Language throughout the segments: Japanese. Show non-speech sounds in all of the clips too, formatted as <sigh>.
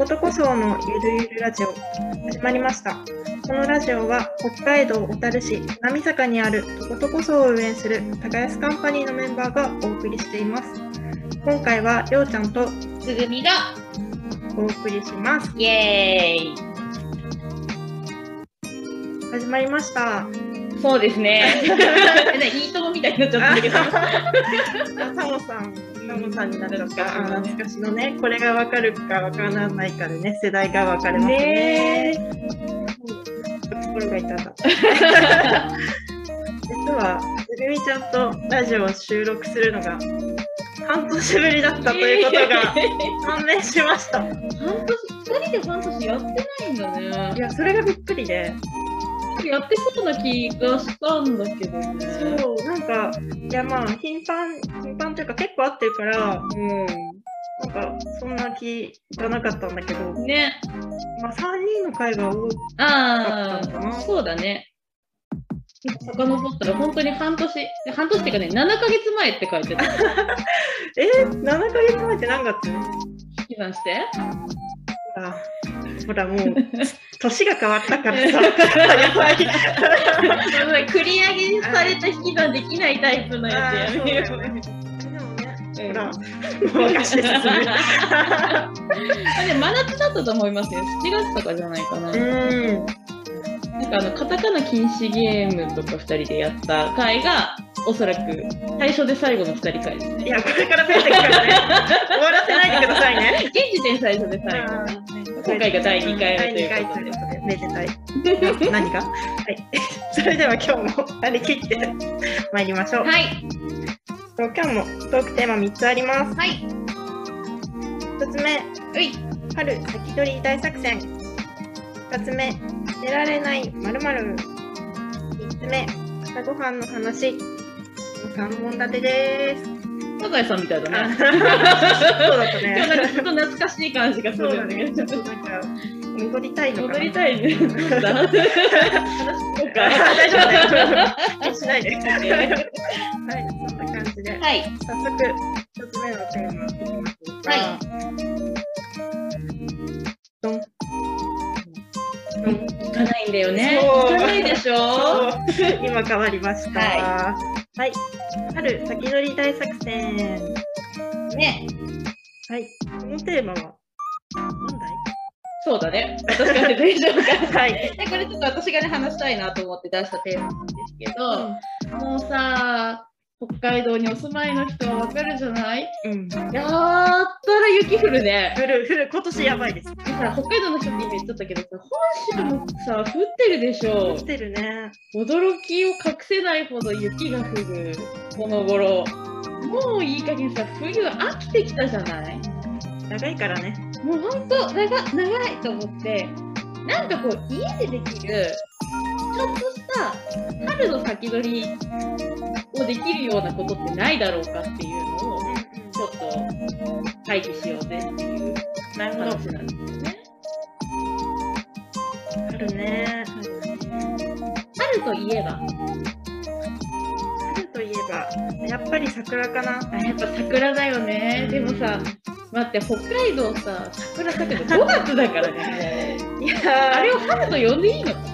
ことこそのゆるゆるラジオ始まりました。このラジオは北海道小樽市波坂にあるとことこそを運営する高安カンパニーのメンバーがお送りしています。今回はりょうちゃんとつぐみがお送りします。イエーイ始まりました。そうですね。いいともみたいになっちゃったんだけど。タモさん、タモさんになっちゃった。あ懐かしのね、これがわかるかわからないかでね、世代が分かれますね。心が痛かった。<laughs> 実は、つぐみちゃんとラジオを収録するのが半年ぶりだったということが <laughs> 判明しました。い半年、二人で半年やってないんだね。や、それがびっくりで、やってそうな気がしたんだけどね。そう、なんか、いやまあ、頻繁、頻繁というか結構会ってるから、うなんか、そんな気がなかったんだけど、ん。ね。まあ、3人の会が多い。あだったのかなあ、そうだね。遡ったら本当に半年、半年っていうかね、7ヶ月前って書いてた。<laughs> えー、7ヶ月前って何月？引き算して。あほら、もう、年が変わったからさ、やばい。繰り上げされた引き算できないタイプのやつやめよう。でもね、うんほら、もう昔ですね。あれ真夏だったと思いますよ。7月とかじゃないかな。うん。なんかあのカタカナ禁止ゲームとか2人でやった回がおそらく最初で最後の2人回ですね。いや、これから増えてくからね。終わらせないでくださいね。<laughs> 現時点最初で最後。今回が第2回目ということで。めでたい。な何がはい。それでは今日も張り切って参りましょう。はい。今日もトークテーマ3つあります。はい。1つ目、うい。春先取り大作戦。2つ目、寝られないまる3つ目、朝ごはんの話。3本立てです。サザエさんみたいだあね。そうだったね。なんかずっと懐かしい感じがす。るんだけど。ちょっとなんか、戻りたいのかな。戻りたいね。話しようか。<laughs> 大丈夫だよ。<laughs> 気にしないで。<laughs> はい、そんな感じで。はい。早速、一つ目のテーマいきますが。はドン。ドン。行かないんだよね。行かないでしょ今変わりました。ははい。春先取り大作戦。ね。はい。このテーマは、何そうだね。私から説明しようか。はい。でこれちょっと私がね話したいなと思って出したテーマなんですけど、もうさ北海道にお住まいの人はわかるじゃない？うん。やったら雪降るね。降る、降る、今年やばいです。でさ北海道の人って今言っちゃったけどさ本州もさ降ってるでしょ来てるね。驚きを隠せないほど雪が降るこの頃もういい加減さ冬飽きてきたじゃない？長いからね。もうほんと長長いと思ってなんかこう家でできるちょっとした春の先取りをできるようなことってないだろうかっていうのをちょっと会議しようぜっていう。話なんですよね。春ね。春といえば春といえば、やっぱり桜かな。あやっぱ桜だよね。でもさ待って北海道さ桜咲くの5月だからね。いやあれを春と呼んでいいのか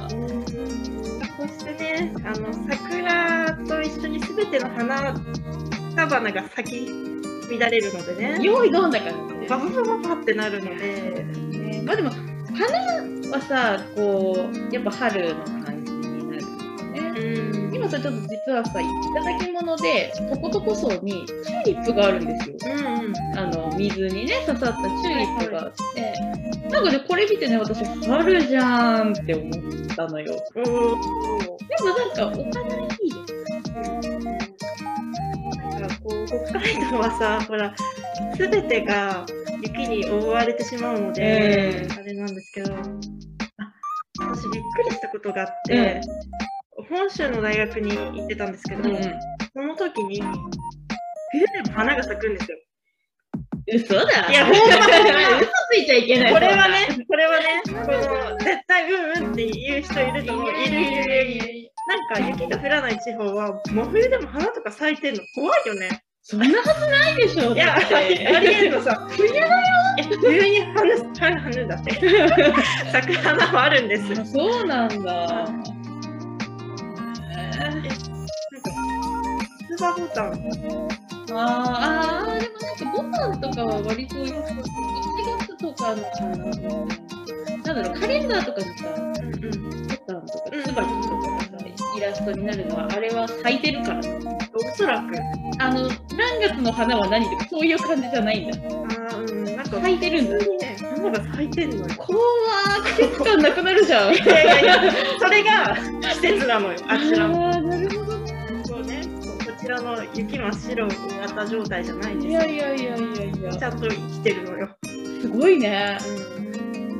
ね、あの桜と一緒にすべての花草花が咲き乱れるのでね、用意どんだからね。バババババってなるので、ねまあでも花はさこうやっぱ春の感じになるんだよね。うん、今さちょっと実はさいただき物でとことこ層にチューリップがあるんですよ。うん、あの水にね刺さったチューリップがあって、なんかねこれ見てね私春じゃんって思ったのよ。でもなんかお花いいです。なんかこう北海道はさ、ほら、すべてが雪に覆われてしまうので、うんあれなんですけど、あ私びっくりしたことがあって、本州の大学に行ってたんですけど、うんその時に、冬でも花が咲くんですよ。嘘だ。いやほんま嘘ついちゃいけない。これはね、これはね、この絶対うんうんって言う人いると思う。いるいるいる。なんか雪が降らない地方は、真冬でも花とか咲いてるの怖いよね。そんなはずないでしょ。いや、ありえんのさ、冬だよえ冬に花花花だって桜花もあるんですそうなんだ。なんか通話ボタンあーあー、でもなんかボタンとかは割と1月とかのかな。なんだろう、カレンダーとかにさ、ボタンとかうんツバキとかがさ、イラストになるのは、あれは咲いてるから。おそらくあの、何月の花は何とかそういう感じじゃないんだ。うんなんか咲いてるんだ。ね花が咲いてんのよ怖ー、季節感なくなるじゃん。いやいやいやそれが季節なのよあちらもこちらの雪真っ白になった状態じゃないんですいよやいやいやいやいやち、ゃんと生きてるのよ、すごいね。うん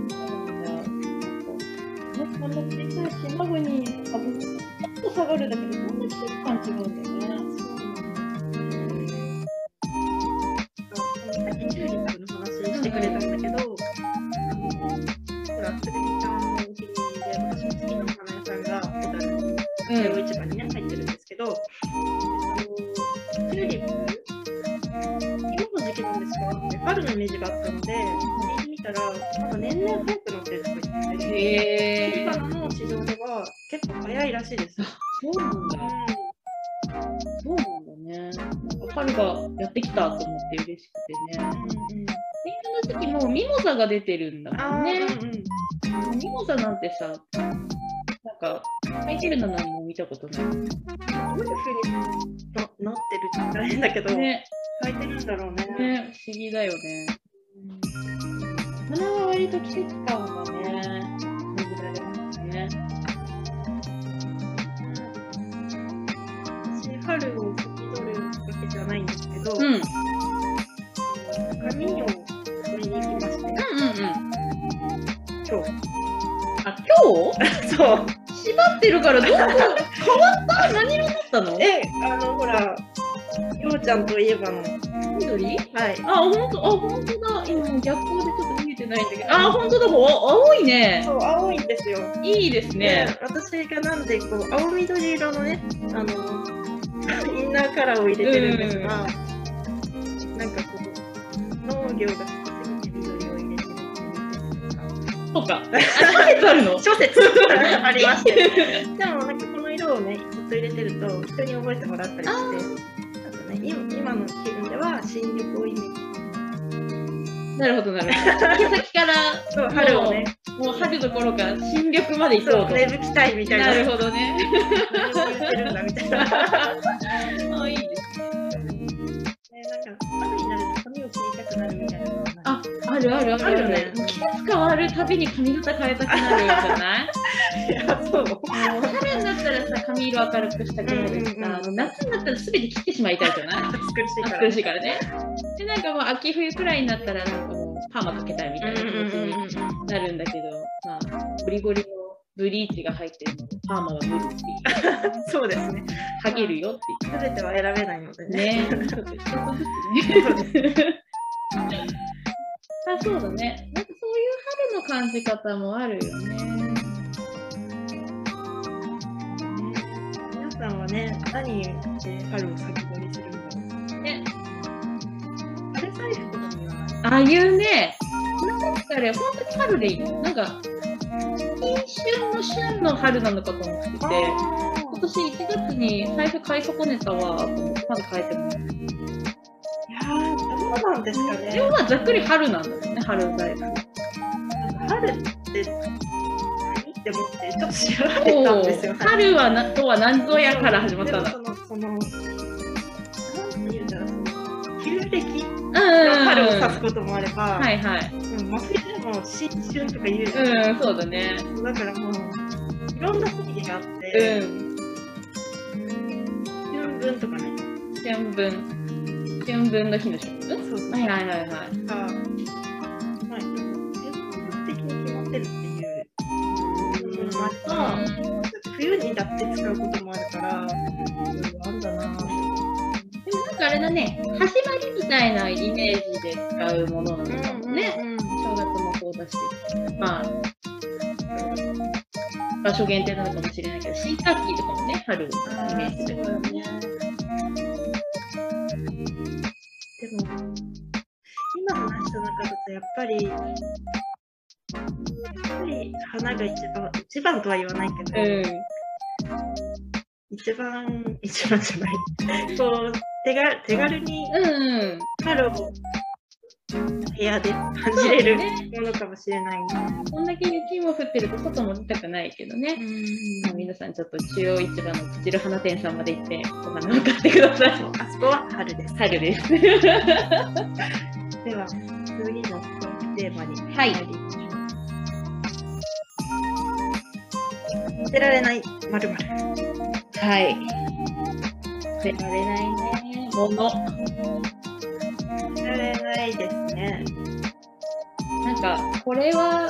こんな小さい島国に株ちょっと下がるだけでこんな季節感違うんだよね。てるんだもんね。うんうんミモザなんてさ、なんか、咲いてるの何も見たことない。どういうふうにななってるって言ったら変だけど、ね、咲いてるんだろうね。ね、不思議だよね。花は割と季節感がね、感じられますね。私、春を先取るわけじゃないんですけど、うん。うん紙をに行きまして、うんうん。今あ、今日？日。<laughs> そう。縛ってるからどう？変わった？何色だったの？え、あの、ほら、ようちゃんといえばの、緑？はい。あ、ほんと、あ、ほんとだ。今逆光でちょっと見えてないんだけど。あ、ほんとだ。もう青いね。そう、青いんですよ。いいですね。で私がなんでこう青緑色のねあのインナーカラーを入れてるんですが、なんかこう農業がいうそうか。あ、るの？諸説ありまして <laughs> でもなんかこの色をねずっと入れてると人に覚えてもらったりしてあとね今今の気分では新緑をイメージなるほど、なるほど。毛先から、そう春をねもう春どころか新緑まで行こそううと。芽吹きたいみたいななるほどね。何を言ってるんだみたいな。ね、<laughs> あ、いいですね。なんか春になると髪を切りたくなるみたいなあ、あるあるあるあるね季節変わるたびに髪型変えたくなるじゃない？<laughs> いやそう。春になったらさ、髪色明るくしたくなるしうんうんうんさ、夏になったらすべて切ってしまいたいじゃない？暑苦しいから。ね。で、なんかもう秋冬くらいになったら、なんかもうパーマかけたいみたいな気持ちになるんだけど、まあ、ゴリゴリのブリーチが入ってるのパーマは無理っていう。そうですね。ハゲるよってすべ <laughs> ては選べないので言ね。ねちょっと一つずつね。<laughs> あ、そうだね。なんかそういう春の感じ方もあるよね。皆さんはね、何で春を先取りするのか。ね。春財布とかにはああいうね、なんかあれ、本当に春でいいのなんか、新春の春の春なのかと思ってて、今年1月に財布買い損ねたわ、と思ってまだ買えてもー、どうなんですかでね。もまあざっくり春なんだよね、春財布。なんか春って何って思ってちょっと調べたんですよ。春はなとは何ぞやから始まったんその、その、なんて言うんだろう、旧暦うん。の春を指すこともあれば、はいはい。うん真冬でも新春とか言うじゃないうん、そうだね。だからもう、いろんな意味があっうて、ん。春分とかね、春分。春分の日の春分そうそう。はいはいはいはい。が、まあ、的に決まってるっていうものもあれば、冬にだって使うこともあるから、いろいろあるんだなぁ。でもなんかあれだね、始まりみたいなイメージで使うものなのかもね。うん正月もそうだし、まあ、場所限定なのかもしれないけど、新学期とかもね、春をイメージ。でぱり、やっぱり花が一番、一番とは言わないけど、うん。一番、一番じゃない。<laughs> こう、手が手軽にうん。春を部屋で感じれるものかもしれないね。こんだけ雪も降ってると外も出たくないけどね。まあ皆さんちょっと中央市場のプチル花店さんまで行ってお花を買ってください。あそこは春です。春です。<laughs> では、次のテーマにはい。捨てられないまるまる。はい。捨てられないね。もの。捨てられないですね。なんか、これは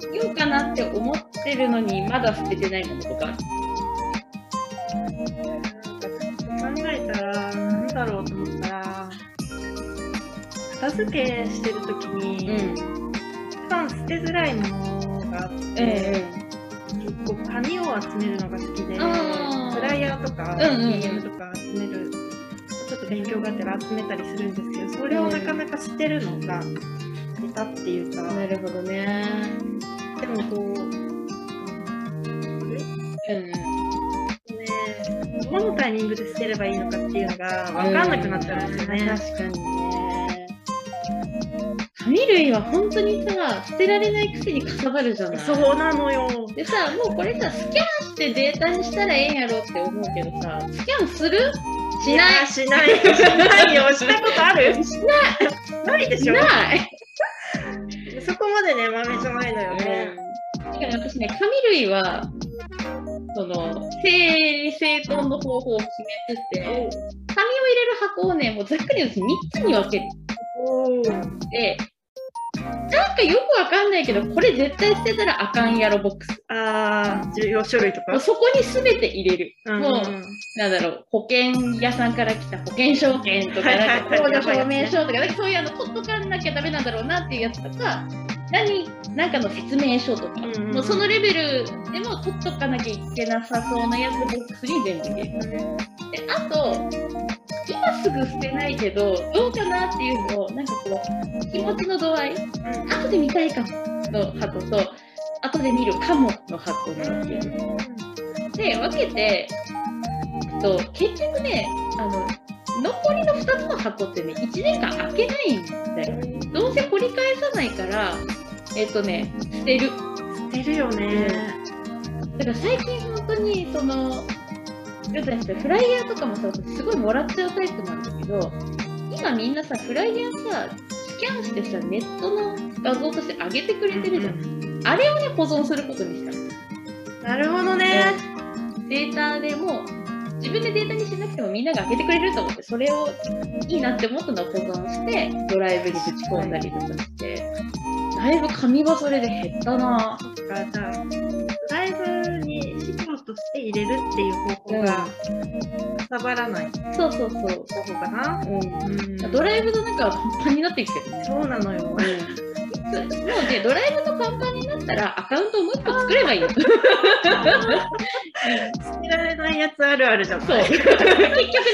捨てようかなって思ってるのに、まだ捨ててないものとか。考えたら、なんだろうと思ったら、片付けしてるときに、ん。一番捨てづらいものがあって、え結構紙を集めるのが好きで、あーフライヤーとか、うんうんうん DM とか集める、ちょっと勉強がてら集めたりするんですけど、それをなかなか捨てるのが下手っていうか、なるほどね。でもこう、うん。ね、どのタイミングで捨てればいいのかっていうのが分かんなくなっちゃうんですよね。確かにね。紙類は本当にさ、捨てられないくせにかさばるじゃないそうなのよ。でさ、もうこれさ、スキャンしてデータにしたらええんやろって思うけどさ、スキャンする？しないやしない。しないよ。したことある？しない。ないでしょ。ないそこまでね、豆じゃないのよね。しかも私ね、紙類は、その、整理整頓の方法を決めてて、紙を入れる箱をね、もうざっくりです3つに分けおお。て、なんかよくわかんないけど、これ絶対捨てたらあかんやろボックス。ああ、重要書類とか？そこに全て入れる。うんもうなんだろう、保険屋さんから来た保険証券とか、なんか証明書とかそういうあの取っとかなきゃダメなんだろうなっていうやつとか、何、なんかの説明書とか、うんうんもうそのレベルでも取っとかなきゃいけなさそうなやつボックスに全部入れる。で、あと、今すぐ捨てないけど、どうかなっていうのを、なんかこう、気持ちの度合い、後で見たいかもの箱と、後で見るかもの箱に分ける。で、分けて、と、結局ね、あの、残りの2つの箱ってね、1年間開けないんだよ。どうせ掘り返さないから、えっとね、捨てる。捨てるよね。だから最近本当に、その、よくしてフライヤーとかもさ、すごいもらっちゃうタイプなんだけど、今みんなさ、フライヤーさ、スキャンしてさ、ネットの画像として上げてくれてるじゃん。あれをね、保存することにした。なるほどね。データでも自分でデータにしなくてもみんなが開けてくれると思ってそれをいいなって思ったのを保存してドライブにぶち込んだりとかして。だいぶ紙忘れで減ったな。そっか、じゃあ、ライブに資料として入れるっていう方法が、かさばらないそうそうそう、方法かな。うん、うん。ドライブの中はパンパンになってきてるね。そうなのよ。もうねドライブのパンパンになったらアカウントをもう一個作ればいいよ。捨てられないやつあるあるじゃん。そう。結局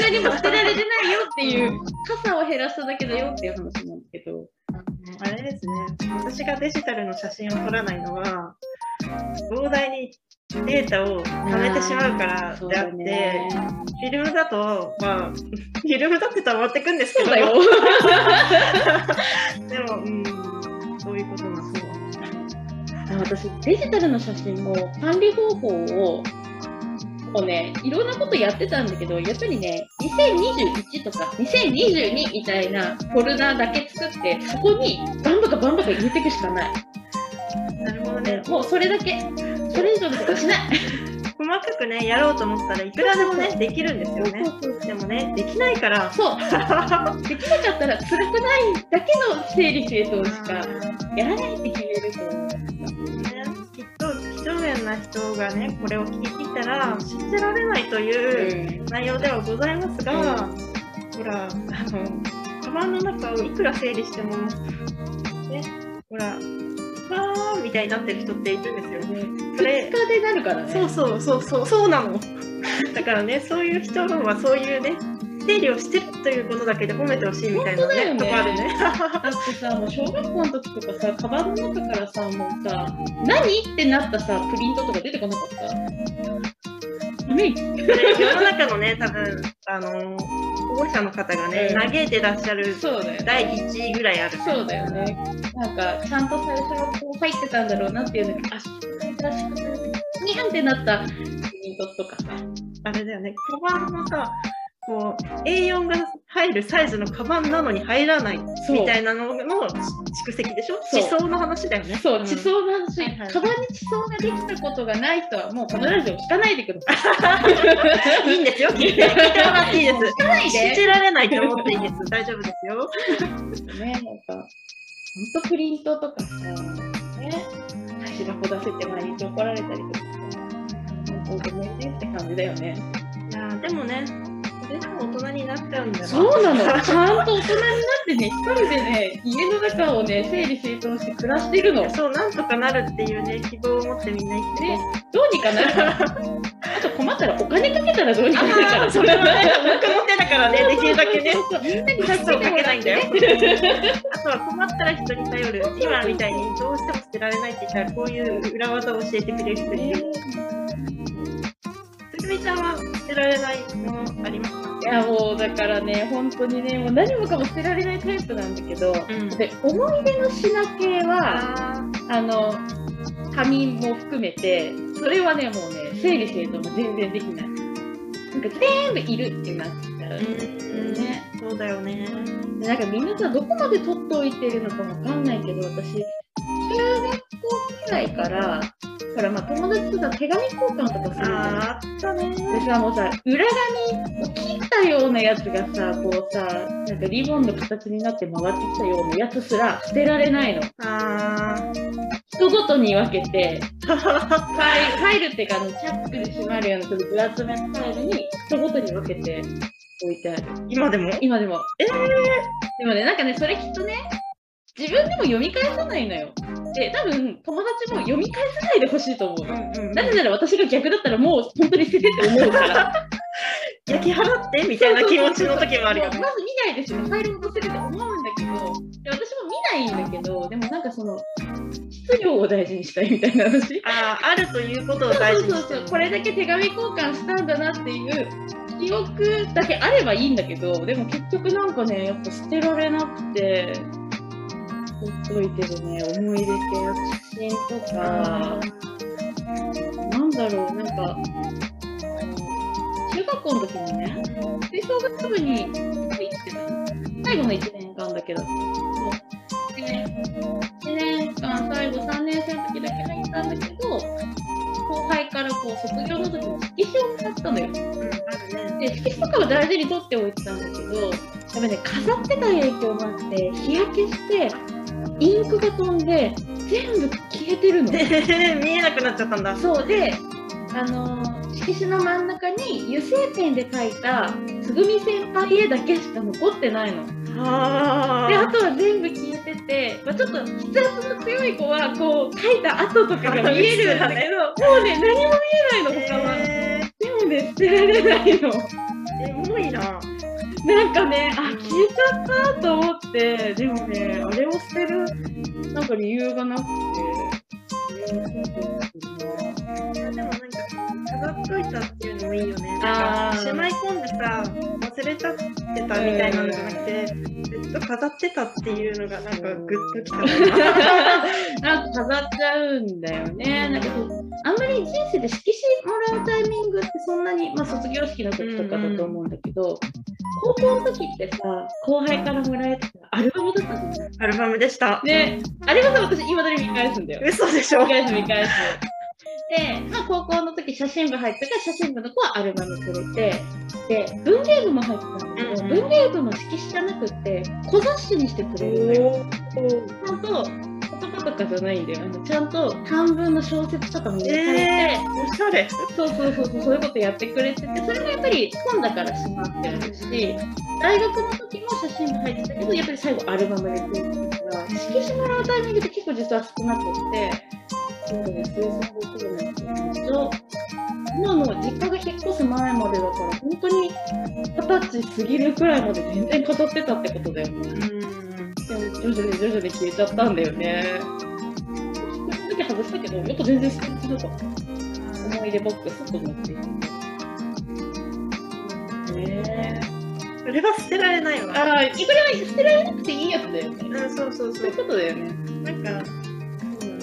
何も捨てられてないよっていう傘を減らしただけだよっていう話なんだけど。あれですね、私がデジタルの写真を撮らないのは、膨大にデータを貯めてしまうからであって、だね。フィルムだと、まあ、<laughs> フィルムだって溜まってくんですけど、<laughs> でも、うん、そういうことなんですよ。私デジタルの写真も管理方法をこうねいろんなことやってたんだけどやっぱりね2021とか2022みたいなフォルダだけ作ってそこにバンバカバンバカ入れていくしかないなるほどね。もうそれだけそれ以上のことしない細かくね、やろうと思ったらいくらでもね、できるんですよね。でもね、できないから。そう。<laughs> できなかったら辛くないだけの整理整頓しかやらないって決めると。思うねきっと几帳面な人がね、これを聞いていたら、信じられないという内容ではございますが、ほら、あの、カバンの中をいくら整理しても、ね、ほら、たいになってる人っているんですよ。それ2日でなるからね。そうそうそうそう、そうなの。<laughs> だからね、そういう人はそういうね、整理をしてるということだけで褒めてほしいみたいなね本当とこあるね。だってさ、もう小学校の時とかさ、カバンの中からさ、もうさ、何？ってなったさ、プリントとか出てこなかった？イメージ世の中のね、多分あの保護者の方がね、うん嘆いてらっしゃる。第1位ぐらいある。そうだよね。なんか、ちゃんと最初はこう入ってたんだろうなっていうのが、あ、宿題だ、宿題だ、にゃんってなったプリントとかさ。あれだよね、カバンもさ、こう A4 が入るサイズのカバンなのに入らないみたいなのの蓄積でしょ？地層の話だよね。そう、ん地層の話、はいはいカバンに地層ができたことがない人は、もうこのラジオ聞かないでください。<laughs> いいんですよ、聞いてもらっていいです。聞かないで。信じられないと思っていいです。大丈夫ですよ。ね、なんか、ほんとプリントとかさ、ね、足箱出せて毎日怒られたりとかさ、本当ごめんねって感じだよね。いやーでもね、それでも大人になっちゃうんだよそうなの、ちゃんと大人になってね、一人でね、家の中をね、整理整頓して暮らしてるの。そう、なんとかなるっていうね、希望を持ってみんな生きてね、どうにかなる。あと困ったらお金かけたらどうにかなるから。<laughs> それはね、僕の手だからね、できるだけね。みんなに数をかけないんだよね。。あとは困ったら人に頼る。今みたいにどうしても捨てられないって言ったら、こういう裏技を教えてくれる人いる。つぐみちゃんは捨てられないものあります？やもうだからね、本当にね、もう何もかも捨てられないタイプなんだけど、うんで思い出の品系は、ああの、紙も含めて、それはね、もうね、整理整頓が全然できない。なんか全部いるってなっちゃう。うんね、そうだよね。でなんかみんなさ、どこまで取っておいてるのかわかんないけど、私、中学校くらいから、からまあ友達とさ、手紙交換とかするじゃん。あったね。でさ、もうさ、裏紙を切ったようなやつがさ、こうさ、なんかリボンの形になって回ってきたようなやつすら捨てられないの。あ人ごとに分けて、<laughs> ファイルっていうかあの、チャックで閉まるようなその分厚めのファイルに人ごとに分けて置いてある。今でも？今でも。えーでもね、なんかね、それきっとね、自分でも読み返さないのよ。で、多分友達も読み返さないでほしいと思うの。うんなぜなら私が逆だったらもう本当に捨ててって思うから。<laughs> 焼き払ってみたいな気持ちの時もあるよね。まず見ないですよね。ファイルを載せるって思うんだけど、で私も見ないんだけど、でもなんかその、質量を大事にしたいみたいな話。ああ、あるということをそう大事にしてるそうそう、これだけ手紙交換したんだなっていう記憶だけあればいいんだけど、でも結局なんかね、やっぱ捨てられなくて、っといてるね、思い出系の写真とか、なんだろう、なんか、中学校の時にね、吹奏楽部に入ってた最後の1年間だけだった。んですけど、1年間、最後3年生の時だけ入ったんだけど、後輩からこう卒業の時に色紙をもらったのよ。うん、あるね。で、色紙とかは大事に取っておいてたんだけど、やっぱね、飾ってた影響もあって、日焼けして、インクが飛んで、全部消えてるの。<laughs> 見えなくなっちゃったんだ。そうで、あのー色紙の真ん中に油性ペンで描いたつぐみ先輩絵だけしか残ってないの。あで、あとは全部消えてて、まあ、ちょっと筆圧の強い子は、こう、描いた跡とかが見えるんだけど、<laughs> もうね、何も見えないの、他は。えでもね、捨てられないの。ー、エモいな。なんかね、あ、消えちゃったと思って、でもね、あれを捨てる、なんか理由がなくて、でもなんか飾っといたっていうのもいいよね。なんかしまい込んでさ忘れちゃってたみたいなのじゃなくて、ずっと飾ってたっていうのがなんかグッときたな。なんか飾っちゃうんだよね。なんかあんまり人生で色紙もらうタイミングってそんなに、まあ、卒業式の時とかだと思うんだけど、高校の時ってさ、後輩からもらえたアルバムだったじゃないアルバムでした。ね、あれはさ、私、いまだに見返すんだよ。嘘でしょ見。返す、見返す。で、まあ、高校の時写真部入ったから、写真部の子はアルバムくれて、で、文芸部も入ってたんだけど、文芸部の色紙じゃなくって、小雑誌にしてくれるのよ。ちゃんと言葉とかじゃないんだよ。あのちゃんと短文の小説とかも入れて、えー、おしゃれ。そうそうそうそう、そういうことやってくれてて、それもやっぱり本だからしまってあるし、大学の時も写真も入ってたけど、やっぱり最後アルバムでくれてたから、色紙もらうタイミングって結構実は少なくって、そうだね、数千語くらいなんですけど、今の実家が引っ越す前までだから、本当に二十歳過ぎるくらいまで全然飾ってたってことだよね。うん。徐々に徐々に消えちゃったんだよね。その時外したけど、やっぱ全然素敵だった。思い出ボックスと思って。ねそれは捨てられないわ。ああ、いくら捨てられなくていいやつだよね。うん、そうそうそうそういう。ことだよね。なんか、そうだね。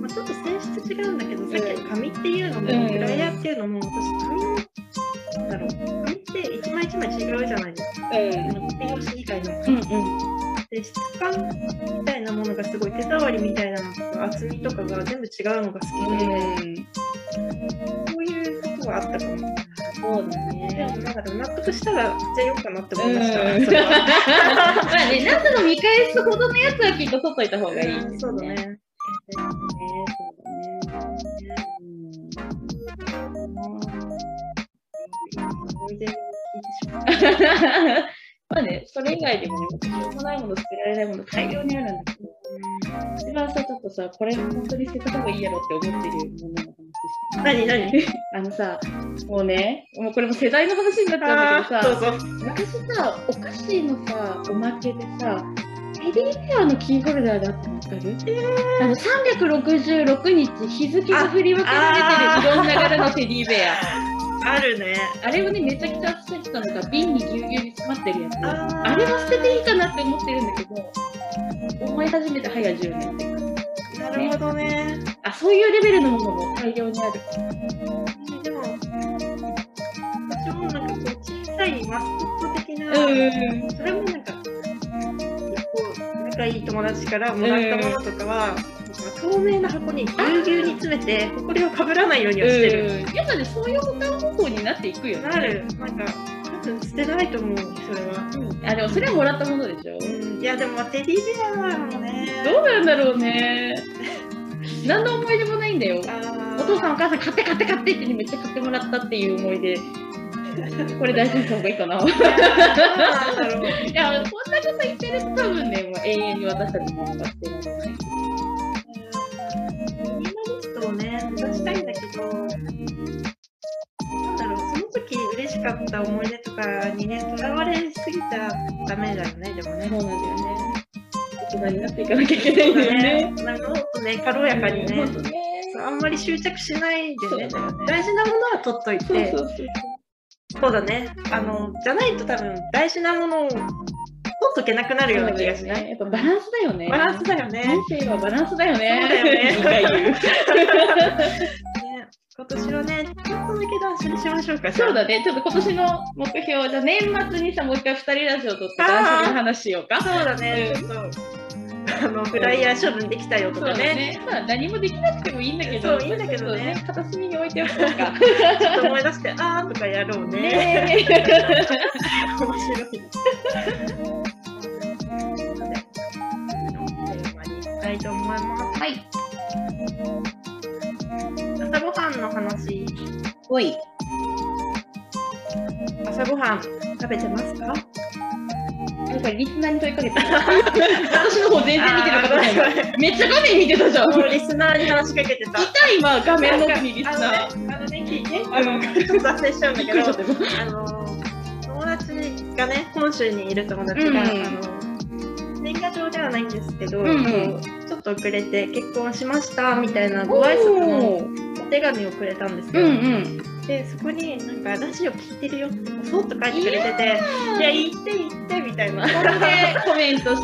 まあ、ちょっと性質違うんだけど、さっきの紙っていうのも、うんフライヤーっていうのも、私、紙の、なんだろう、紙って一枚一枚違うじゃないですか。うん。あのコピー用紙以外の。うんうん。で、質感みたいなものがすごい手触りみたいなのとか、厚みとかが全部違うのが好きで、そういうことはあったかも。そうだでね。もなんかでも納得したら捨てようかなって思いました。う <laughs> まあね、夏の見返すほどのやつはきっと取っといた方がいい、うんそうだ。ね。ね、そうだ。ね。<laughs> まあね、それ以外でもね、しょうもないもの、捨てられないもの大量にあるんだけど、それはさ、ちょっとさ、これ本当に捨てた方がいいやろって思ってるものの話して。何何？<laughs> あのさ、もうね、もうこれも世代の話になっちゃうんだけどさ。昔さ、お菓子のさ、おまけでさ、テディベアのキーホルダーだってわかる、あの366日日付が振り分けられてるいろんな柄のテディベア。あるね。あれをね、めちゃくちゃ捨ててたのが瓶にぎゅうぎゅうに詰まってるやつ。あれは捨てていいかなって思ってるんだけど、思い始めて早10年って。なるほどね。あ、そういうレベルのものも大量にある。でも、私もなんかこう小さいマスコット的な、うん。それもなんか、こう仲いい友達からもらったものとかは、透明な箱にぎゅうぎゅうに詰めて、ほこりをかぶらないようにはしてる。うん。やっぱね、そういう保管方法になっていくよね。なる。なんか、多分捨てないと思う、それは。あ、でもそれはもらったものでしょうん、いや、でもテディベアはもうね。どうなんだろうね。<laughs> 何の思い出もないんだよ。あお父さんお母さん買って買って買ってって、ね、めっちゃ買ってもらったっていう思い出。<laughs> これ大事にした方がいいかな。<laughs> い。や、こんなこと言ってると多分ね、もう永遠に私たちも使ってらをしたいんだけど、なんだろう、その時嬉しかった思い出とかにね、とらわれすぎたらダメだよね、でもね。そうなんだよね。大人になっていかなきゃいけないんだよね。なんかもっとね、軽やかにねうあんまり執着しないでねね、大事なものは取っといて、そうそうそう。そうだね、あの、じゃないと多分大事なものを取っとけなくなるような気がしない？ね。やっぱバランスだよね。バランスだよね。人生はバランスだよね。そうだよね <laughs> 今年はね、ちょっとだけ断捨離しましょうか。そうだね。ちょっと今年の目標、じゃあ年末にさ、もう一回二人ラジオ撮って断捨離の話しようか。そうだね、ちょっと、あの、フライヤー処分できたよとかね、ね。まあ何もできなくてもいいんだけど、いいんだけどねちょっと片隅に置いておこうか。<laughs> ちょっと思い出して、あーとかやろうね。ね <laughs> 面白い。の話、おい。朝ごはん食べてますか？なんかリスナーに問いかけてる。<laughs> 私の方全然見てなかった。めっちゃ画面見てたじゃん。リスナーに話しかけてた。いた今、画面の奥にリスナー。ね、あのね、聞いて、あの、ちょっと脱線しちゃうんだけど。あの、友達がね、本州にいる友達が、うんあの、年賀状ではないんですけど、ちょっと遅れて結婚しましたみたいなご挨拶のお手紙をくれたんですうんよ。うん。で、そこになんかラジオ聞いてるよって、そっと書いてくれてて、いや、言って言ってみたいな。コメントして、そう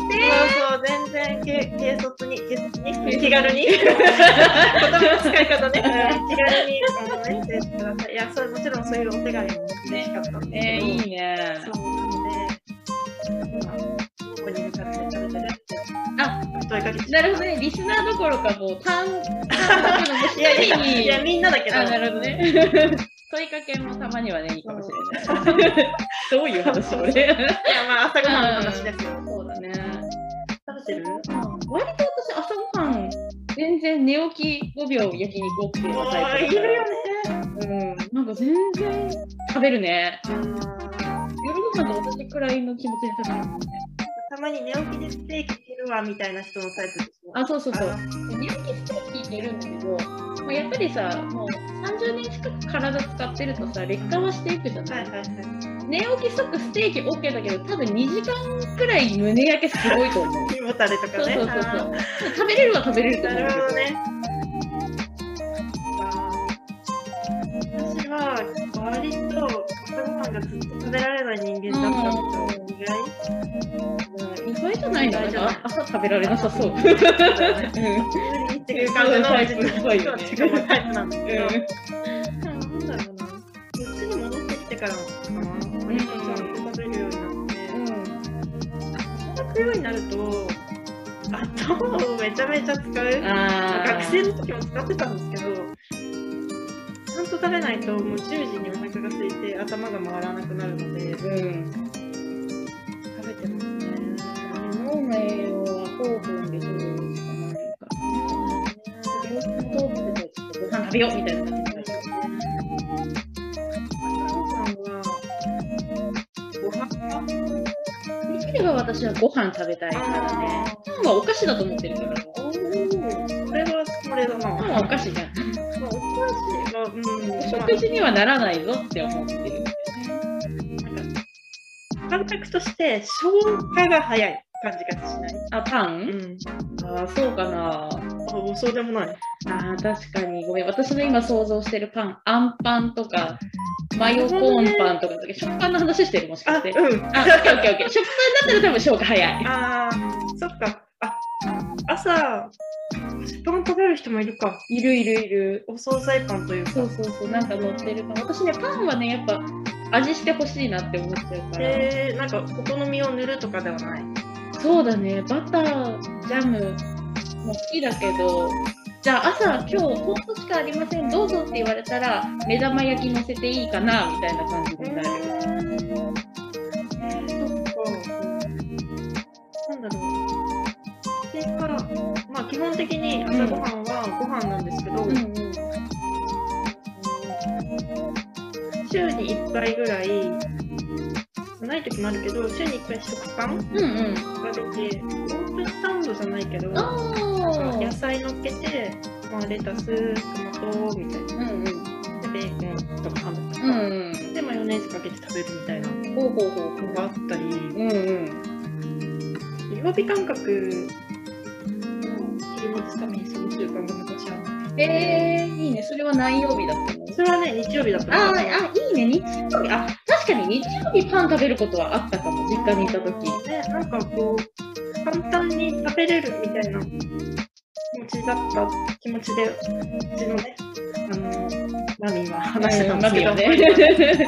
そう、全然け軽率に、軽率に、気軽に、<laughs> 言葉の使い方ね、気軽にあのメッセージください。いや、それもちろんそういうお手紙も嬉しかったんですけど、えー、いいね。そうなので、今、ここに向かって食べてるって、あ、問いかけてなるほどね。リスナーどころか、もう、単、単だけの一人に。いや、みんなだけど、あ、なるほどね。問いかけもたまにはね、いいかもしれない。どういう話？これ。いや、まあ、朝ごはんの話ですよ。そうだね。食べてる割と私、朝ごはん、全然寝起き5秒焼肉 OK もうなタイプ。いるよね。うん。なんか全然食べるね。夜ご飯と私くらいの気持ちで食べるもんね。たまに寝起きでステーキ切るわみたいな人のタイプですね。あ、そうそうそうあ。寝起きステーキいけるんだけど、まあ、やっぱりさ、もう30年近く体使ってるとさ、劣化はしていくじゃない、はいはいはい。寝起き即ステーキ OK だけど、多分2時間くらい胸焼けすごいと思う。<laughs> 胃もたれとかね。そうそうそうあそう。食べれるは食べれるとー思うけど。なるほどね。私は割と朝ごはんがずっと食べられない人間だったんですよ。意外意外じゃないのな。い朝食べられなさそう。うん。無理っていう感じのタイプっぽいよね違うタイプなん。ですけど。うん。なん。だろうな。うちに戻ってきてからかな。割とちゃん。と食べるようになって。働くようになると、頭をめちゃめちゃ使う。学生の時も使ってたん。ですけど、ちゃん。と食べないともう10時にお腹が空いて頭が回らなくなるので、食うん。脳の栄養は糖分で取るしかない。からね。それを糖分で取ってご飯食べようみたい。な感じになる。できれば私はご飯食べたい。からね。パンはお菓子だと思ってるから。おーそれはそれだな。パンはお菓子じゃん。まあ、お菓子は、うん、食事にはならない。ぞって思ってる。感覚として消化が早い。感じがしない。あ、パン、ん。あそうかな。あ、そうでもない。あー確かに。ごめん。私の今想像してるパン、あんパンとか、マヨコーンパンとか、食パンの話してるもしかあ、して。うん。あ、オッケーオッケーオッケー。食パンだったら多分消化早い。あー、そっか。あ、朝、パン食べる人もいるか。いるいるいる。お惣菜パンというか。そうそうそう、なんか乗ってるかも。私ね、パンはね、やっぱ味してほしいなって思っちゃうから。えー、なんかお好みを塗るとかではない。そうだね、バター、ジャムも好きだけど、じゃあ朝、今日トーストしかありません、どうぞって言われたら、目玉焼き乗せていいかなみたいな感じになる。なんだろう。それか、まあ基本的に朝ごはんはご飯なんですけど、うんうん。週に1回ぐらい、ない時もあるけど、週に1回食パンうんうん。が出て、オープンサンドじゃないけど。野菜乗っけて、まあ、レタス、トマトみたいな。うんうん。で、ベーコンとかハムとか。うんうん。で、マヨネーズかけて食べるみたいな。のがあったり、うんうん。曜日感覚を切り持つためにその習慣が昔あって。えー、いいね。それは何曜日だったの？それはね、日曜日だったあーのあ、いいね。日曜日。あ、確かに日曜日パン食べることはあったかも。実家にいた時。ね、なんかこう、簡単に食べれるみたいな気持ちだった気持ちで、うちのね、あの、マミーは話してたんですけど、ね。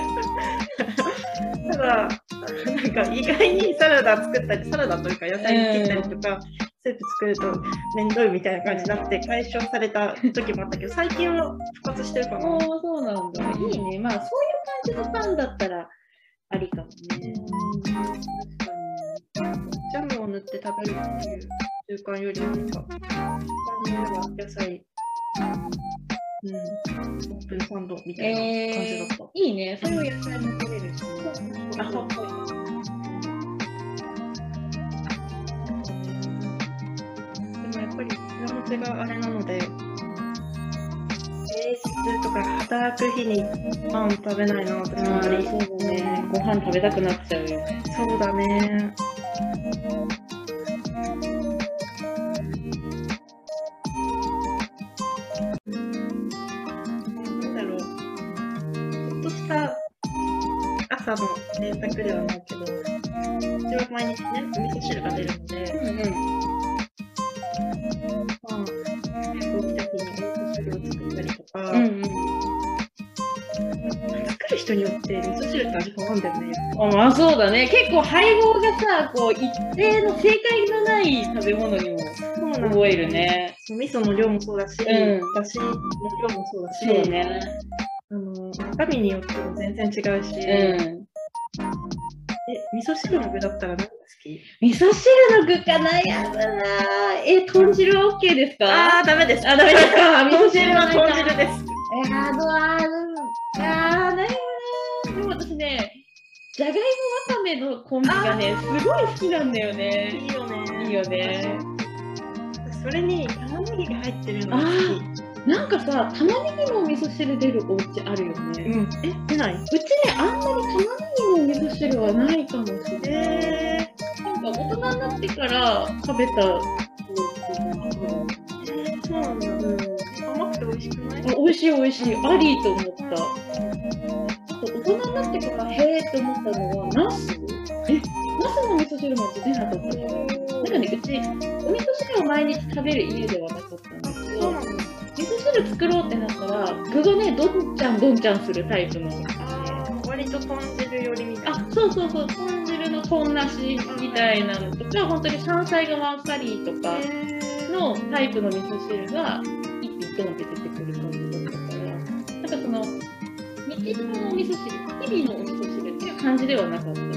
<laughs> ただ、なんか意外にサラダ作ったり、サラダというか野菜切ったりとか、スープ作ると面倒いみたいな感じになって解消された時もあったけど、最近は復活してるかな。ああ、そうなんだ。いいね。まあ、そういう感じのパンだったらありかもね。ジャムを塗って食べるっていう習慣よりもなんか、野菜、うん、オープンサンドみに。たいな感じえだった。ー、いいね。それを野菜も取れるし、ね。あそうもやっぱり裏持ちがあれなので、平日とか働く日にパン食べないな、私あんまり。そうだね。ご飯食べたくなっちゃうよね。そうだね。なんだろう。ちょっとした朝の贅沢ではないけど、うちは毎日ね、お味噌汁が出るので、うんうん。まあ、早く起きた日にお味噌汁を作ったりとか、うん。うん。作る人によって味噌汁って味変わるん。だよね。あまあそうだね。結構配合がさ、こう一定の正解のない食べ物にも覚えるね。味噌の量もそうだし、ん。だしの量もそうだし、そうね。あの中身によっても全然違うし、うん。え、味噌汁の具だったら何が好き味噌汁の具かなやだなえ、豚汁は OK ですか？あー、ダメです。あ、ダメですか？<laughs> 味噌豚汁は豚汁です。えー、あのあー、あー、なるほどね。でも私ね、じゃがいもわかめのコンビがね、すごい好きなんだよね。いいよね。いいよね。そそれに玉ねぎが入ってるのが好なんかさ、玉ねぎのお味噌汁出るお家あるよき。ね。うん。え、出ない？うちね、あんまり玉ねぎのお味噌汁はないかもしれない。えなんか大人になってから食べた記憶がある。ー、そうなんだ。うん甘くて美味しくないあ美味しい美味しい。ありと思った。大人になってからへーって思ったのは、ナス？え、ナスの味噌汁なんて出なかったじゃん。なんかね、うち、お味噌汁を毎日食べる家ではなかったんですけど。味噌汁作ろうってなったら、具がね、どんちゃんどんちゃんするタイプの。と豚汁寄りみたいな。あ、そうそうそう、豚汁の豚なしみたいなのとか、本当に山菜がマンサリーとかえーのタイプの味噌汁が一品ドンって出てくる感じだったから、なんかその、日常のお味噌汁、日々のお味噌汁っていう感じではなかった。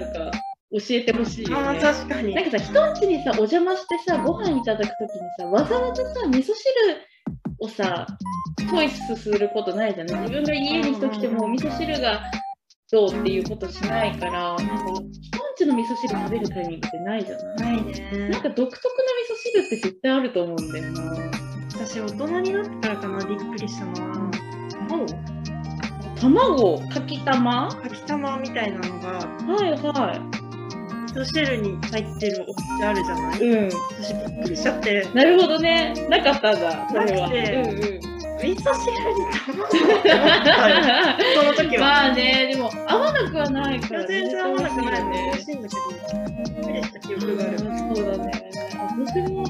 なんか、教えてほしいよああ、ね。確かに。なんかさ、人ん家にさ、お邪魔してさ、ご飯いただくときにさ、わざわざさ、味噌汁をさ、チョイスすることないじゃない？自分が家に人来ても、お味噌汁がどうっていうことしないから、なんか、人ん家の味噌汁食べるタイミングってないじゃない？ないねなん。か独特の味噌汁って絶対あると思うんだよな。私、大人になってからかな、びっくりしたのは、卵かきたまかきたまみたいなのが、はいは味噌汁に入ってるお店あるじゃない？い。うん。私、びっくりしちゃって、なるほどね。なかったんだ、それは。うんうん。味噌汁に卵。<laughs> その時は。まあね、でも合わなくはないから、全然合わなくないのね美味しいんだけど、びっくりした記憶がある。うんそうだね。あ、私も、う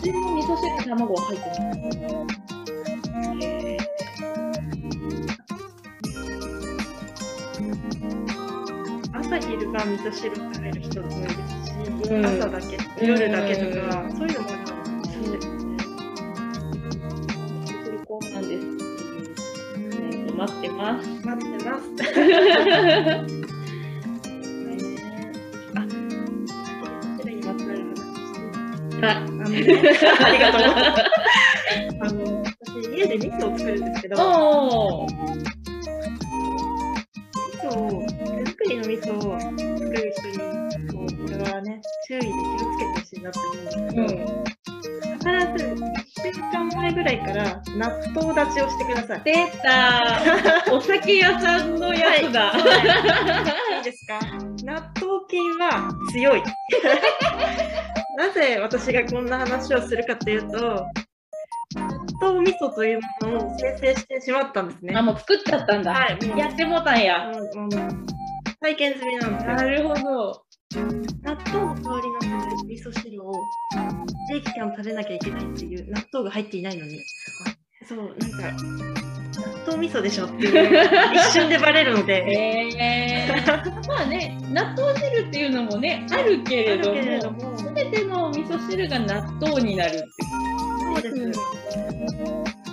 ちの味噌汁に卵は入ってない。昼晩味噌汁食べる人もいるし、うん朝だけ、夜だけとか、うんそういうのもあるかもしれないですね。味噌汁こんなんです。ね待ってます。待ってます。あ、味噌汁にまつわる話してはい。あのね、ありがとう。あの、私、家で味噌を作るんですけど、を作る人に、こう、これはね、注意で気をつけてほしいなって思うんですけど、うん。必ず1週間前ぐらいから納豆立ちをしてください。出た <laughs> お酒屋さんのやつだ。いいですか？納豆菌は強い。<laughs> なぜ私がこんな話をするかというと、納豆味噌というものを生成してしまったんですね。あ、もう作っちゃったんだ。はいやってもうたんや。もうもう体験済みなんですよ。なるほど。納豆の香りの味噌汁を定期間食べなきゃいけないっていう納豆が入っていないのに、あそう、なんか、納豆味噌でしょっていう、一瞬でバレるので、<laughs> えー、まあね、納豆汁っていうのもね、あるけれども、も。すべての味噌汁が納豆になるってそうです。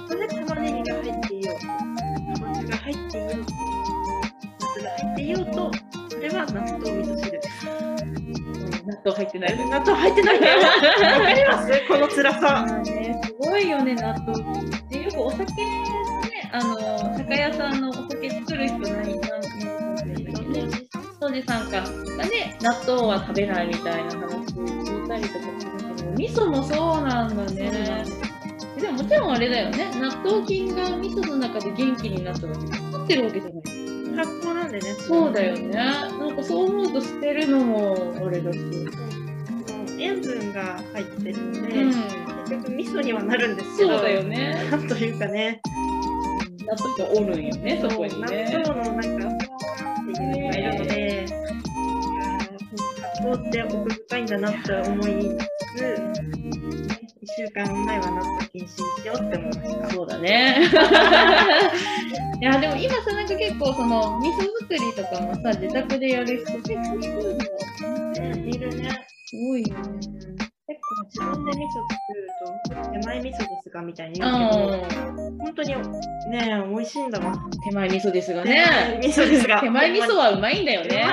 それ玉ねぎが入っていよう。と、かぼちゃが入っていようは納豆味噌汁。納豆入ってない。納豆入ってないんだよ。わかります？この辛さ。まあね、すごいよね、納豆でよくお酒のね、あの、酒屋さんのお酒作る人ないな、なんて言うんだっけね。当時さんかがね、納豆は食べないみたいな話聞いたりとか味噌もそうなんだね。でももちろんあれだよね、納豆菌が味噌の中で元気になったわけ作ってるわけじゃない。発酵なんでね。そうだよね。なんかそう思うと捨てるのもあれだし。塩分が入ってるので、うん。結局味噌にはなるんですけど、そうだよね。なんというかね、納豆がおるんよね、そこにね。納豆のなんか、っていうのがいるので、いやー発酵って奥深いんだなって思いつつ、1週間前は納豆禁止にしようって思いました。そうだね。<laughs> いや、でも今さ、なんか結構その、味噌作りとかもさ、自宅でやる人結構いるんだよね。いるね。すごいよね。結自分で味噌作ると手前味噌ですがみたいに言うあけど、本当にね美味しいんだわ。手前味噌ですがね。味噌ですが。手前味噌はうまいんだようね。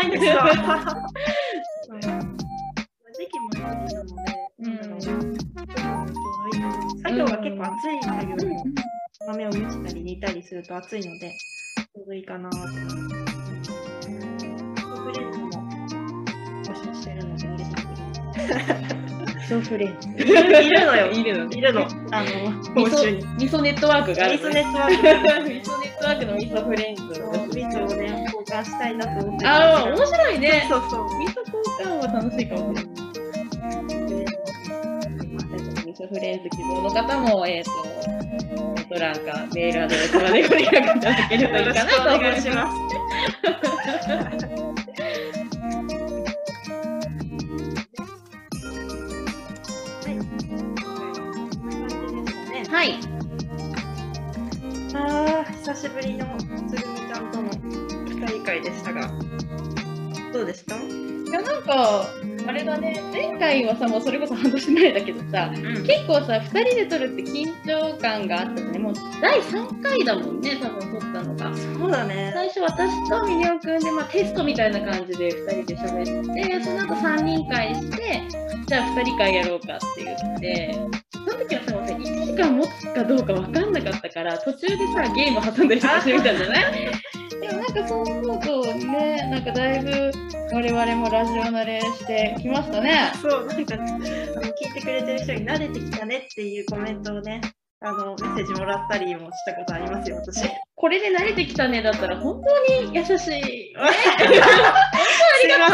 作業が結構熱い作業でも、豆を蒸したり煮たりすると熱いので、ちょうどいいかなと思います。フレンズも募集してるので入れてくれソフレンズ。いるのよいるのいるの。あの、味募集に。噌味噌ネットワークがあるのね。ミスネットワークで味噌ネットワークの味噌フレンズ。ミスをね、交換したいなと思ってああ、面白いね。そうそう。味噌交換は楽しいかもしれない。味噌フレンズ希望の方も、えっ、ーと、ネット欄かメールアドレスまでご連絡いただければいいかなと思います。はい。ああ、久しぶりのつるみちゃんとの二人会でしたが、どうでした？いや、なんか、あれだね、前回はさ、もうそれこそ半年前だけどさ、うん結構さ、2人で撮るって緊張感があったしね、もう第3回だもんね、多分撮ったのが。そうだね。最初私とミネオくんで、まあ、テストみたいな感じで2人で喋ってその後3人会してじゃあ2人会やろうかって言ってその時はさもうさ1時間持つかどうか分かんなかったから途中でさゲーム挟んだりしてみたんじゃないでもなんかそう思うとねなんかだいぶ我々もラジオ慣れしてきましたね。そう、なんか、あの聞いてくれてる人に慣れてきたねっていうコメントをね、あのメッセージもらったりもしたことありますよ、私。これで慣れてきたねだったら本当に優しい。すいま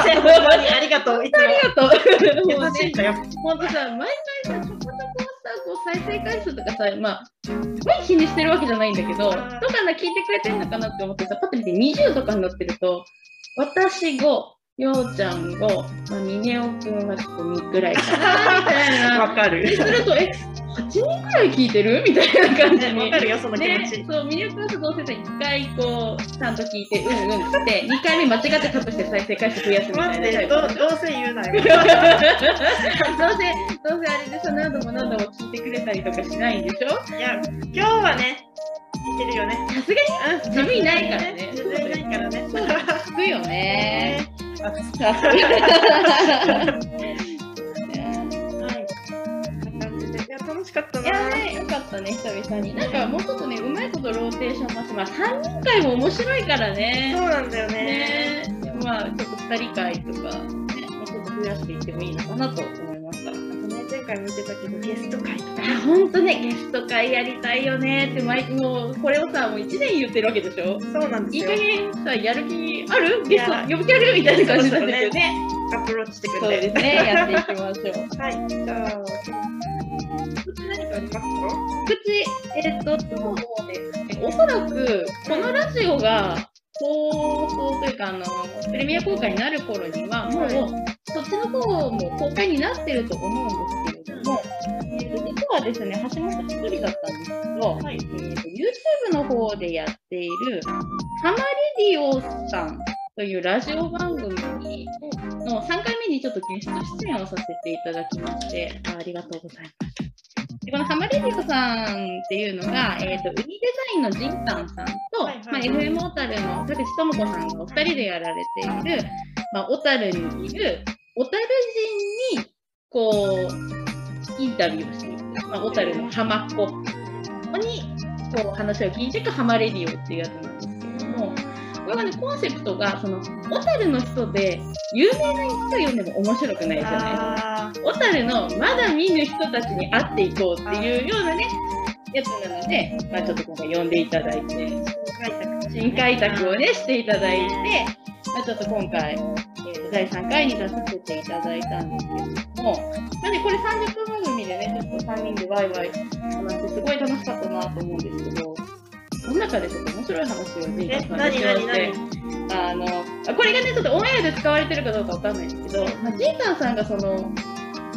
せん、本当にありがとう。いつもありがとう。優しいんだよ。ほんとさ、毎回さ、ちょこちょこさ、こう再生回数とかさ、まあ、すごい気にしてるわけじゃないんだけど、とかな、聞いてくれてんのかなって思ってさ、パッと見て20とかになってると、私5、ようちゃん5、まあ、ミネオくんはちょっと2くらいかな、みたいな。わかる。すると、え、8人くらい聞いてる？みたいな感じに。わかるよ、その気持ね、ち。そう、魅力はさ、どうせさ、1回こう、ちゃんと聞いて、うんうんって、2回目間違ってカットして再生回数増やすみたいな。どうどうせ言うなよ。<laughs> どうせ、どうせあれでさ、何度も何度も聞いてくれたりとかしないんでしょ？いや、今日はね、聞いてるよね。さすがにうん自分いないからね自分いないからね。聞くよね。楽しかったいな。やね、よかったね、久々に。なんかもうちょっとね、うまいことローテーション回して、まあ3人会も面白いからね。そうなんだよね。ねまあ、ちょっと2人会とか、ね、もうちょっと増やしていってもいいのかなと思回も言ってたけど、ゲスト会とか。あ、ほんとね、ゲスト会やりたいよねって、毎もう、これをさ、もう1年言ってるわけでしょ？そうなんですよいい加。減さ、やる気ある？ゲスト呼ぶ気ある？みたいな感じなんですよね。アプローチしてくそうれて。ですね、やっていきましょう。はい。じゃあ、何かありますか？口、えっと、そうおそらく、このラジオが放送というか、あの、プレミア公開になる頃には、もう、はいそっちの方も公開になってると思うんですはですね、橋本一人だったんですけど、はい。えーと YouTube の方でやっている、ハマレディオさんというラジオ番組にの3回目にちょっとゲスト出演をさせていただきまして、あありがとうございます。でこのハマレディオさんっていうのが、えー、とウニデザインのジンタンさんと、はいはいまあ、FM 小樽の田口智子さんがお二人でやられている、まあ、小樽にいる小樽人にこうインタビューをしてまあ、小樽の浜っ子。にこう話を聞いていくハマレディオっていうやつなんですけれども、これがね、コンセプトが、その、小樽の人で、有名な人が読んでも面白くないじゃないあ小樽のまだ見ぬ人たちに会っていこうっていうようなね、やつなので、まあちょっと今回読んでいただいて。新開拓をね、していただいて、まあちょっと今回、えーと第3回に出させていただいたんですけれども、なんでこれ30分番組でね、ちょっと3人でワイワイ話して、すごい楽しかったなと思うんですけど、その中でちょっと面白い話をジェイえ、カさんしま何？して何、あの、あこれがね、ちょっとオンエアで使われてるかどうかわかんないんですけど、まあ、ジータンさんがその、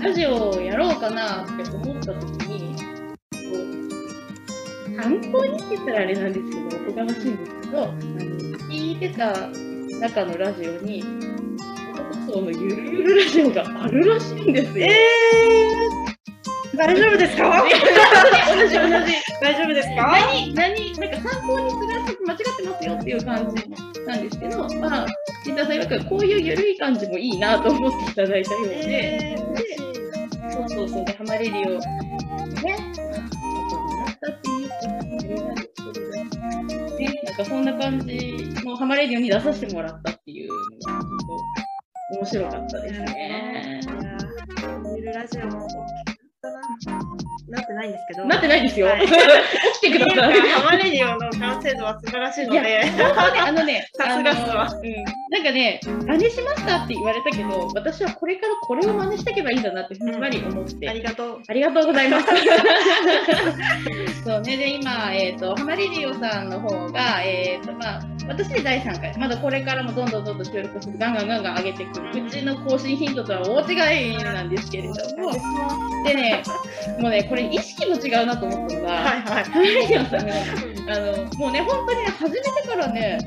ラジオをやろうかなって思った時に、参考にってたらあれなんですけど、おこがましいんですけど、あの聞いてた中のラジオに、男層のゆるゆるラジオがあるらしいんですよ。えー、大丈夫ですか？<laughs> 同じ同じ。大丈夫ですか？何、何、なんか参考にする間違ってますよっていう感じなんですけど、まあ、伊田さん曰くこういう緩い感じもいいなと思っていただいたようで。そうそうそう、で、ハマレリオ、ね、ね、なんかそんな感じのハマレリオに出させてもらったっていう面白かったですね。いやーゆるラジオもなってないんですけど。なってないですよ。はい起きてください。ハマレディオの完成度は素晴らしいので。ね、あのね、<laughs> さすがっすわなんかね、真似しましたって言われたけど、私はこれからこれを真似していけばいいんだなってふんわり思って、ありがとう。ありがとうございます。<laughs> そうね、で、今、えっ、と、ハマリリオさんの方が、えっ、と、まあ、私で第3回、まだこれからもどんどんどんどん収録して、ガンガンガンガン上げていく、うちの更新頻度とは大違いなんですけれども、でね、<laughs> もうね、これ意識も違うなと思ったのが、はいはい。あの、もうね、本当にね、始めてからね、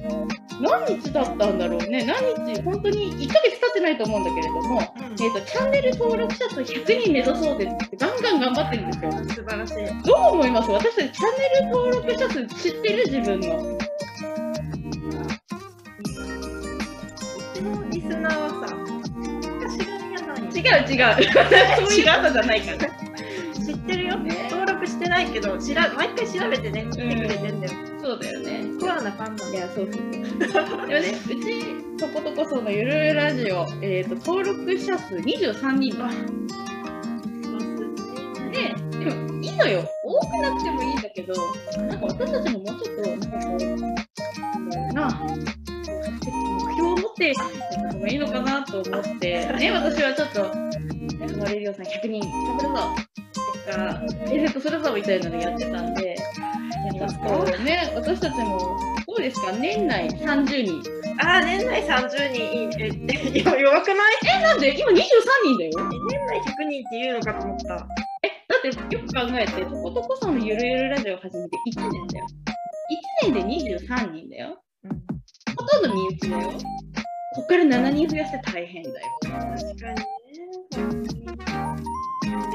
何日だったんだろうね、何日、本当に1ヶ月経ってないと思うんだけれども、えー、とチャンネル登録者数100人目指そうでってガンガン頑張ってるんですよ。素晴らしい。どう思います？私たちチャンネル登録者数知ってる？自分の。うちのリスナーはさ、違う違う。<laughs> そういうことじゃないから。知ってるよ。ね登録してないけど、しら毎回調べてね、見てくれてんだよ。そうだよね。コアなファン。いや、そうそう。でもね、うち、とことこそのゆるラジオ、えー、と登録者数23人だ。で、でもいいのよ。多くなくてもいいんだけど、なんか私たちももうちょっと、なんかこう、なんだろうな、目標を持ってやった方がいいのかなと思って、ね、私はちょっと、マレリオさん100人頑張るぞとか、プレゼントするぞみたいなのやってたんで、いや、ちょっとね、私たちも、どうですか？年内30人。あー、年内30人いい。え、え弱弱くない？え、なんで？今23人だよ。え年内100人って言うのかと思った。え、だってよく考えて、とことこそのゆるゆるラジオを始めて1年だよ。1年で23人だよ。とんど身内だよ。こっから7人増やして大変だよ。確かにね。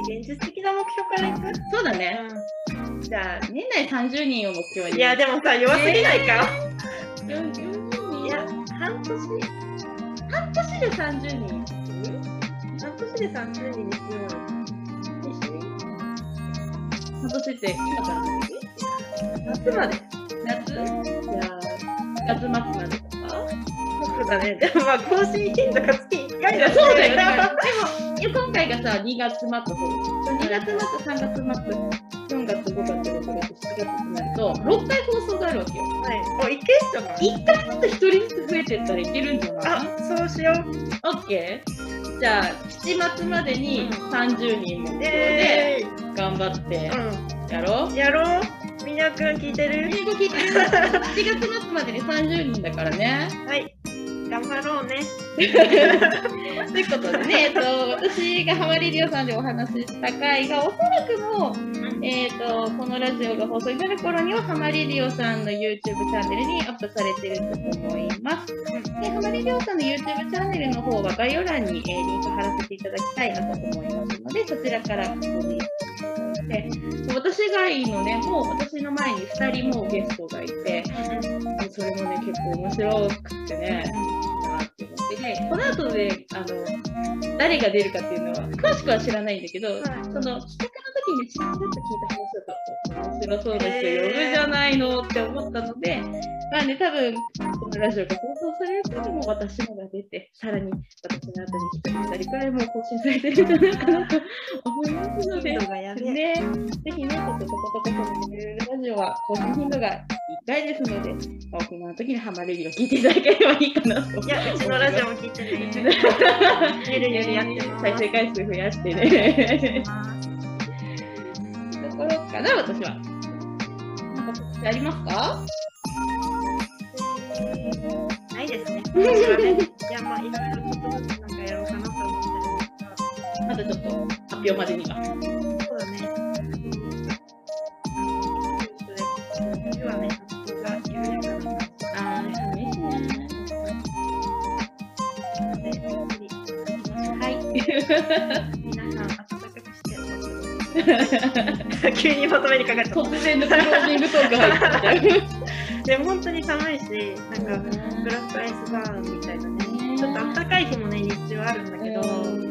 現実的な目標からいく？そうだね。じゃあ、年内30人を目標に。いや、でもさ、弱すぎないか、40人？いや、半年、半年で30人。半年で30人にしよ半年って今からう。夏まで。夏？じゃあ、月末までとか？そうだね。でもまあ、更新頻度が月1回だしそうだよね。でも、今回がさ、2月末の方。2月末、3月末、4月、5月、6月、7月ってなると、6回放送があるわけよ。はい。お、いけっしょな。1回ずつ1人ずつ増えてったらいけるんじゃない？あ、そうしよう。オッケーじゃあ、7月までに30人目標でえ頑張ってー、やろう。うん。やろう。みんなくん聞いてる。英語聞いてる ?7 月末までに30人だからね。はい。頑張ろうね。ということでね、えっと、私がハマリリオさんでお話しした回が、おそらくもう、えっと、このラジオが放送になる。頃には、ハマリリオさんの YouTube チャンネルにアップされている。と思います。で、ハマリリオさんの YouTube チャンネルの方は概要欄に、えーリンク貼らせていただきたいなと思いますので、そちらからご確認していただいて、私がいいのね、もう私の前に2人もうゲストがいて、それもね、結構面白くって思ってね、この後で、あの、誰が出るかっていうのは、詳しくは知らないんだけど、はいその、企画の時にちらっと聞いた話だと、面白そうな人呼ぶじゃないのって思ったので、まあね、多分、このラジオが放送される頃も私のが出て、さらに私の後に1人2人くらいもう更新されてるんじゃないかなと思いますので。ね、ぜひね、ちょっととことこそのゆるゆるラジオは更新頻度が1回ですので、お暇な時にハマれるよ聞いていただければいいかなと。いや、うちのラジオも聞いてね。ゆるゆるやってます。再生回数増やしてね。ところかな、私は。なん。か告知ありますかないですね。私はね。いや、まあ、いろいろちょっとずつなん。かやろうかなと思ってるん。ですが。まだちょっと発表までには。そうだね。冬はね、発表が緩やはい。皆さん、暖かくして急にまとめにかかっちゃっ突然のクロージングトーク入っ。た。<laughs> でも本当に寒いし、なんかブラックアイスバーンみたいなね、ちょっと暖かい日もね、日中はあるんだけど、溶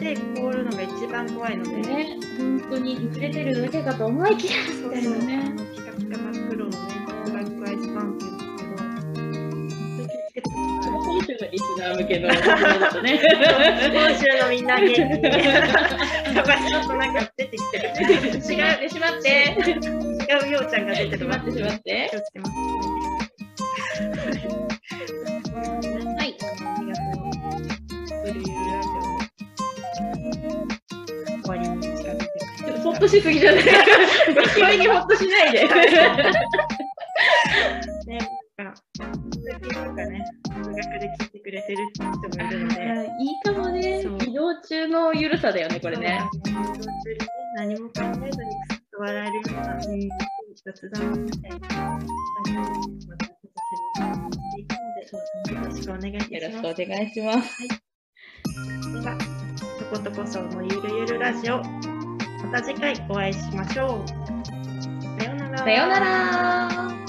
けて凍るのが一番怖いので、ね、本当に濡れてるだけかと思いきやみたいなね。ピカピカ真っ黒のね、ブラックアイスバーンっていうんですけど、気をつけてください。リスナー向けのだとね。のみんな元気。に。やばい、ちょっとなんか出てきてる。違う、しまってしまって。違うようちゃんが出てる。まってしまって。気。をつけます。はい。ありがとう。ブルーユーラジオ終わりに近づい。てます。ちょっとほっとしすぎじゃない。勢い。にほっとしない。で。くれてる人もいるので、いいかもねそう。移動中のゆるさだよね、これね。そう。移動中にね何も考えずにくすっと笑えるような、雑談みたいな、またちょっとするしていくので、よろしくお願いいたしよろします。くお願いします。では、とことこそのゆるゆるラジオ、また次回お会いしましょう。さようなら。さようなら。